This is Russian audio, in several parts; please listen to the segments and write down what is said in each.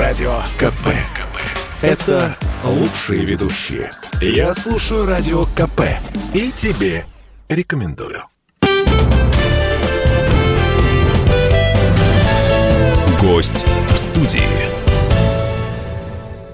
Радио КП. КП. Это лучшие ведущие. Я слушаю Радио КП. И тебе рекомендую. Гость в студии.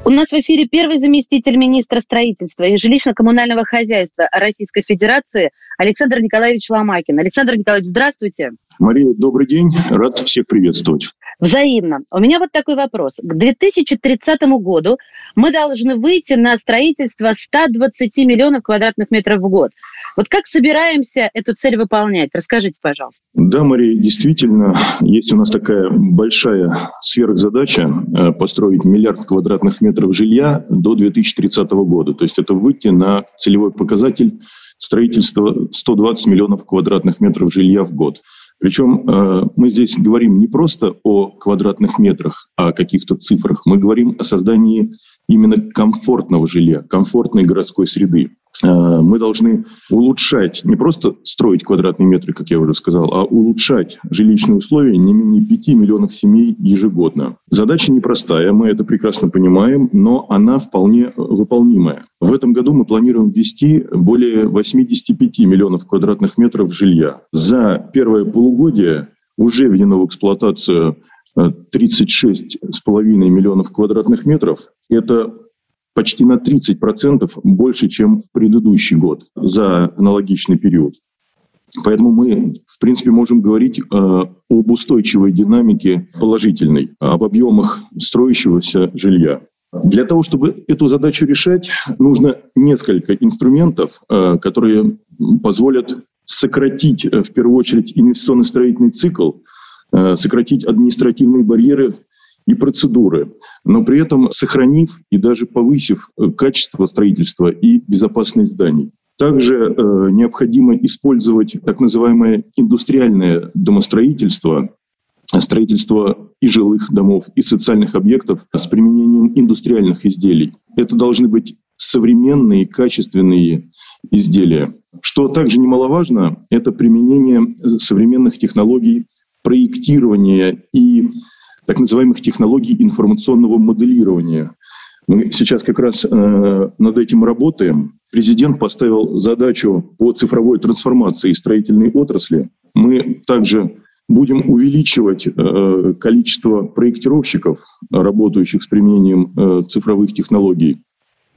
У нас в эфире первый заместитель министра строительства и жилищно-коммунального хозяйства Российской Федерации Александр Николаевич Ломакин. Александр Николаевич, здравствуйте. Мария, добрый день. Рад всех приветствовать. Взаимно. У меня вот такой вопрос. К 2030 году мы должны выйти на строительство 120 миллионов квадратных метров в год. Вот как собираемся эту цель выполнять? Расскажите, пожалуйста. Да, Мария, действительно, есть у нас такая большая сверхзадача э, построить миллиард квадратных метров жилья до 2030 года. То есть это выйти на целевой показатель строительства 120 миллионов квадратных метров жилья в год. Причем э, мы здесь говорим не просто о квадратных метрах, а о каких-то цифрах. Мы говорим о создании именно комфортного жилья, комфортной городской среды. Э, мы должны улучшать, не просто строить квадратные метры, как я уже сказал, а улучшать жилищные условия не менее 5 миллионов семей ежегодно. Задача непростая, мы это прекрасно понимаем, но она вполне выполнимая. В этом году мы планируем ввести более 85 миллионов квадратных метров жилья. За первое полугодие уже введено в эксплуатацию 36,5 э, миллионов квадратных метров. Это почти на 30% больше, чем в предыдущий год за аналогичный период. Поэтому мы, в принципе, можем говорить э, об устойчивой динамике положительной, об объемах строящегося жилья. Для того, чтобы эту задачу решать, нужно несколько инструментов, э, которые позволят сократить, э, в первую очередь, инвестиционно-строительный цикл, э, сократить административные барьеры и процедуры, но при этом сохранив и даже повысив э, качество строительства и безопасность зданий. Также э, необходимо использовать так называемое индустриальное домостроительство, строительство и жилых домов, и социальных объектов с применением индустриальных изделий. Это должны быть современные, качественные изделия. Что также немаловажно, это применение современных технологий проектирования и так называемых технологий информационного моделирования. Мы сейчас как раз э, над этим работаем. Президент поставил задачу по цифровой трансформации строительной отрасли. Мы также будем увеличивать э, количество проектировщиков, работающих с применением э, цифровых технологий,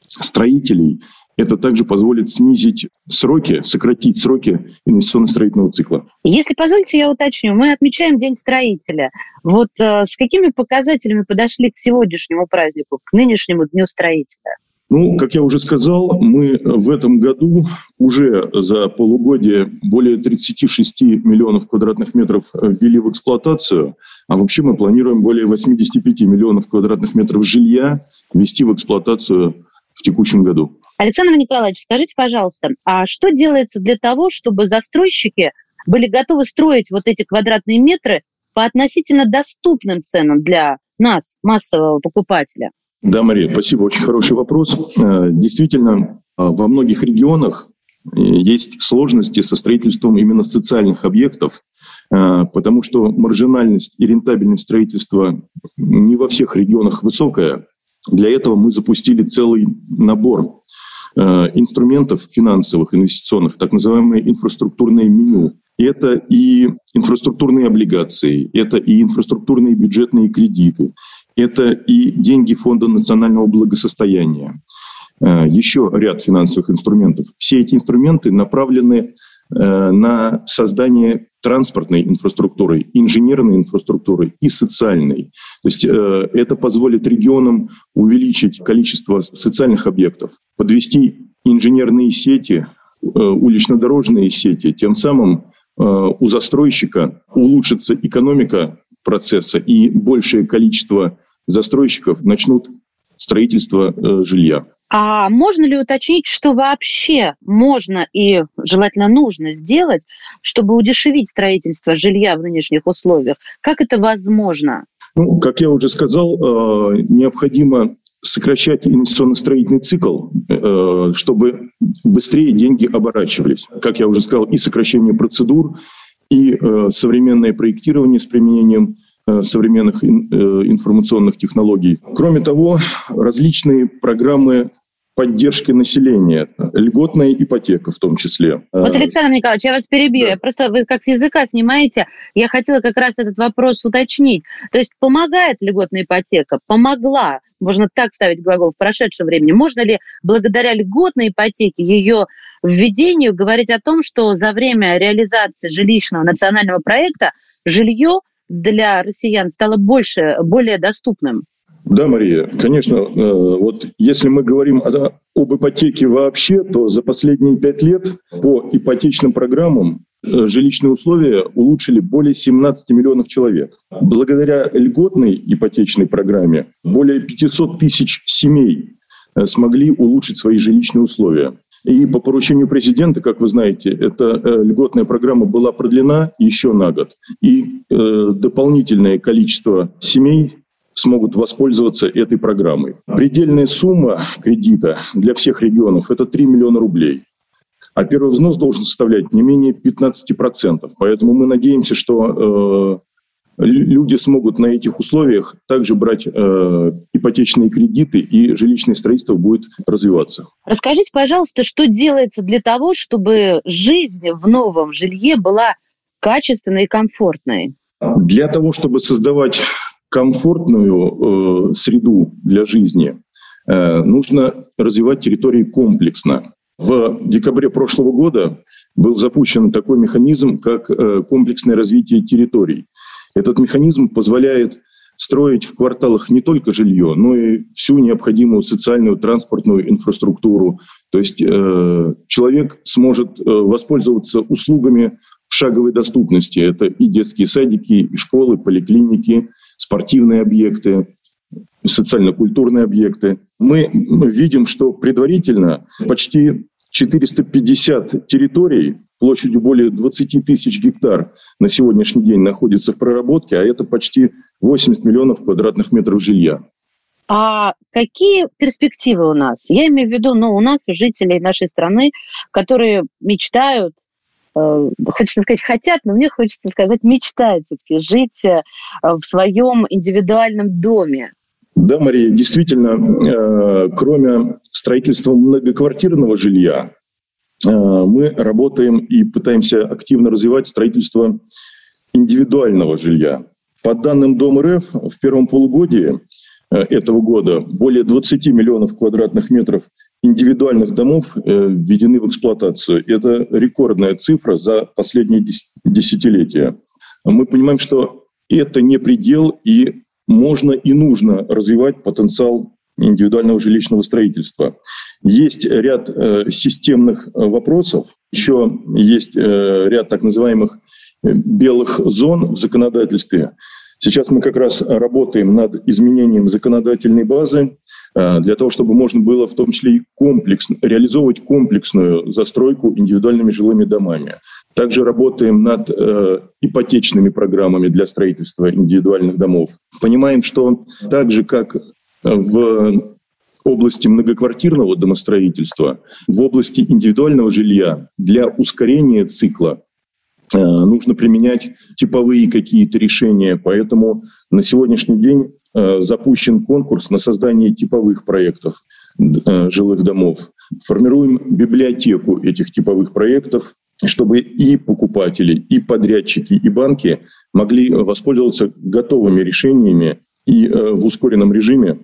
строителей это также позволит снизить сроки, сократить сроки инвестиционно-строительного цикла. Если позволите, я уточню. Мы отмечаем День строителя. Вот э, с какими показателями подошли к сегодняшнему празднику, к нынешнему Дню строителя? Ну, как я уже сказал, мы в этом году уже за полугодие более 36 миллионов квадратных метров ввели в эксплуатацию, а вообще мы планируем более 85 миллионов квадратных метров жилья ввести в эксплуатацию в текущем году. Александр Николаевич, скажите, пожалуйста, а что делается для того, чтобы застройщики были готовы строить вот эти квадратные метры по относительно доступным ценам для нас, массового покупателя? Да, Мария, спасибо. Очень хороший вопрос. Э, действительно, э, во многих регионах э, есть сложности со строительством именно социальных объектов, потому что маржинальность и рентабельность строительства не во всех регионах высокая. Для этого мы запустили целый набор инструментов финансовых, инвестиционных, так называемое инфраструктурное меню. Это и инфраструктурные облигации, это и инфраструктурные бюджетные кредиты, это и деньги Фонда национального благосостояния. Э, еще ряд финансовых инструментов. Все эти инструменты направлены э, на создание транспортной инфраструктуры, инженерной инфраструктуры и социальной. То есть э, это позволит регионам увеличить количество социальных объектов, подвести инженерные сети, э, улично-дорожные сети, тем самым э, у застройщика улучшится экономика процесса и большее количество застройщиков начнут строительство э, жилья. А можно ли уточнить, что вообще можно и желательно нужно сделать, чтобы удешевить строительство жилья в нынешних условиях? Как это возможно? Ну, как я уже сказал, э, необходимо сокращать инвестиционно-строительный цикл, э, чтобы быстрее деньги оборачивались. Как я уже сказал, и сокращение процедур, и э, современное проектирование с применением современных информационных технологий. Кроме того, различные программы поддержки населения, льготная ипотека в том числе. Вот, Александр Николаевич, я вас перебью. Да. Я просто вы как с языка снимаете. Я хотела как раз этот вопрос уточнить. То есть помогает льготная ипотека? Помогла. Можно так ставить глагол в прошедшем времени. Можно ли благодаря льготной ипотеке, ее введению, говорить о том, что за время реализации жилищного национального проекта жилье для россиян стало больше, более доступным? Да, Мария, конечно. Э, вот если мы говорим об ипотеке вообще, то за последние пять лет по ипотечным программам э, жилищные условия улучшили более 17 миллионов человек. Благодаря льготной ипотечной программе более 500 тысяч семей э, смогли улучшить свои жилищные условия. И по поручению президента, как вы знаете, эта льготная программа была продлена еще на год. И э, дополнительное количество семей смогут воспользоваться этой программой. Предельная сумма кредита для всех регионов – это 3 миллиона рублей. А первый взнос должен составлять не менее 15%. Поэтому мы надеемся, что э, люди смогут на этих условиях также брать э, ипотечные кредиты, и жилищное строительство будет развиваться. Расскажите, пожалуйста, что делается для того, чтобы жизнь в новом жилье была качественной и комфортной? Для того, чтобы создавать комфортную э, среду для жизни, э, нужно развивать территории комплексно. В декабре прошлого года был запущен такой механизм, как э, комплексное развитие территорий. Этот механизм позволяет строить в кварталах не только жилье, но и всю необходимую социальную транспортную инфраструктуру. То есть э, человек сможет э, воспользоваться услугами в шаговой доступности. Это и детские садики, и школы, поликлиники, спортивные объекты, социально-культурные объекты. Мы видим, что предварительно почти 450 территорий площадью более 20 тысяч гектар на сегодняшний день находится в проработке, а это почти 80 миллионов квадратных метров жилья. А какие перспективы у нас? Я имею в виду, ну, у нас жителей нашей страны, которые мечтают Э, хочется сказать, хотят, но мне хочется сказать, мечтают все-таки жить э, в своем индивидуальном доме. Да, Мария, действительно, э, кроме строительства многоквартирного жилья, мы работаем и пытаемся активно развивать строительство индивидуального жилья. По данным Дом РФ, в первом полугодии этого года более 20 миллионов квадратных метров индивидуальных домов э, введены в эксплуатацию. Это рекордная цифра за последние десятилетия. Мы понимаем, что это не предел, и можно и нужно развивать потенциал индивидуального жилищного строительства. Есть ряд э, системных э, вопросов, еще есть ряд так называемых белых зон в законодательстве. Сейчас мы как раз работаем над изменением законодательной базы, Э, для того, чтобы можно было в том числе и комплексно, реализовывать комплексную застройку индивидуальными жилыми домами. Также работаем над э, ипотечными программами для строительства индивидуальных домов. Понимаем, что так же, как в области многоквартирного домостроительства, в области индивидуального жилья для ускорения цикла э, нужно применять типовые какие-то решения. Поэтому на сегодняшний день Э, запущен конкурс на создание типовых проектов э, жилых домов. Формируем библиотеку этих типовых проектов, чтобы и покупатели, и подрядчики, и банки могли воспользоваться готовыми решениями и э, в ускоренном режиме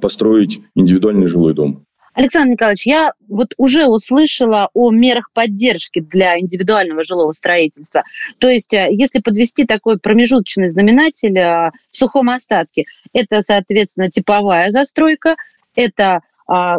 построить индивидуальный жилой дом. Александр Николаевич, я вот уже услышала о мерах поддержки для индивидуального жилого строительства. То есть, э, если подвести такой промежуточный знаменатель э, в сухом остатке, это, соответственно, типовая застройка, это а,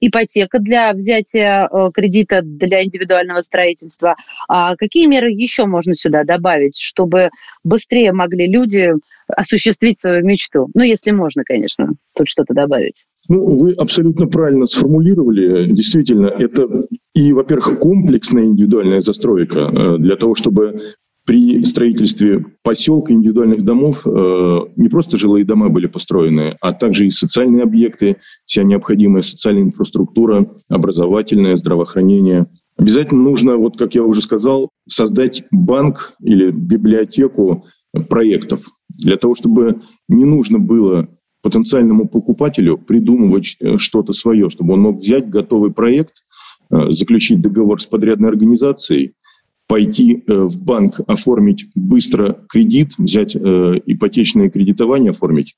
ипотека для взятия э, кредита для индивидуального строительства. А какие меры еще можно сюда добавить, чтобы быстрее могли люди осуществить свою мечту? Ну, если можно, конечно, тут что-то добавить. Ну, вы абсолютно правильно сформулировали. Действительно, это и, во-первых, комплексная индивидуальная застройка э, для того, чтобы при строительстве поселка индивидуальных домов э, не просто жилые дома были построены, а также и социальные объекты, вся необходимая социальная инфраструктура, образовательное, здравоохранение. Обязательно нужно, вот как я уже сказал, создать банк или библиотеку проектов. для того, чтобы не нужно было потенциальному покупателю придумывать э, что-то свое, чтобы он мог взять готовый проект, э, заключить договор с подрядной организацией, пойти э, в банк, оформить быстро кредит, взять ипотечное кредитование, оформить,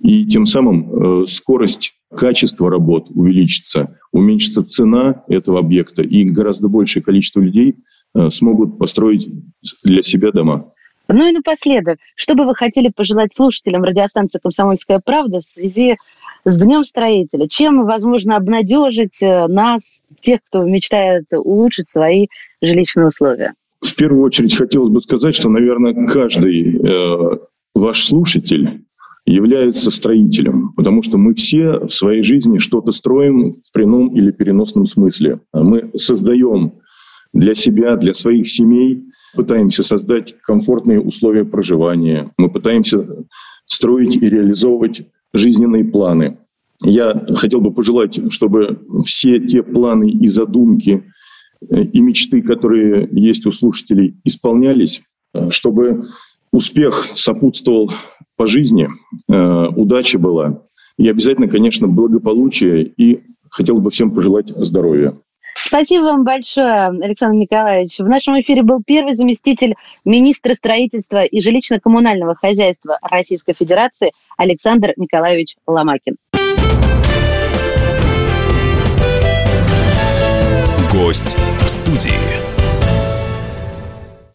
и тем самым скорость качество работ увеличится, уменьшится цена этого объекта, и гораздо большее количество людей смогут построить для себя дома. Ну и напоследок, что бы вы хотели пожелать слушателям радиостанции «Комсомольская правда» в связи с Днем строителя? Чем, возможно, обнадежить э, нас, тех, кто мечтает улучшить свои жилищные условия? В первую очередь хотелось бы сказать, что, наверное, каждый э, ваш слушатель является строителем, потому что мы все в своей жизни что-то строим в прямом или переносном смысле. Мы создаем для себя, для своих семей пытаемся создать комфортные условия проживания, мы пытаемся строить и реализовывать жизненные планы. Я хотел бы пожелать, чтобы все те планы и задумки э, и мечты, которые есть у слушателей, исполнялись, э, чтобы успех сопутствовал по жизни, э, удача была, и обязательно, конечно, благополучие, и хотел бы всем пожелать здоровья. Спасибо вам большое, Александр Николаевич. В нашем эфире был первый заместитель министра строительства и жилищно-коммунального хозяйства Российской Федерации Александр Николаевич Ломакин. Гость в студии.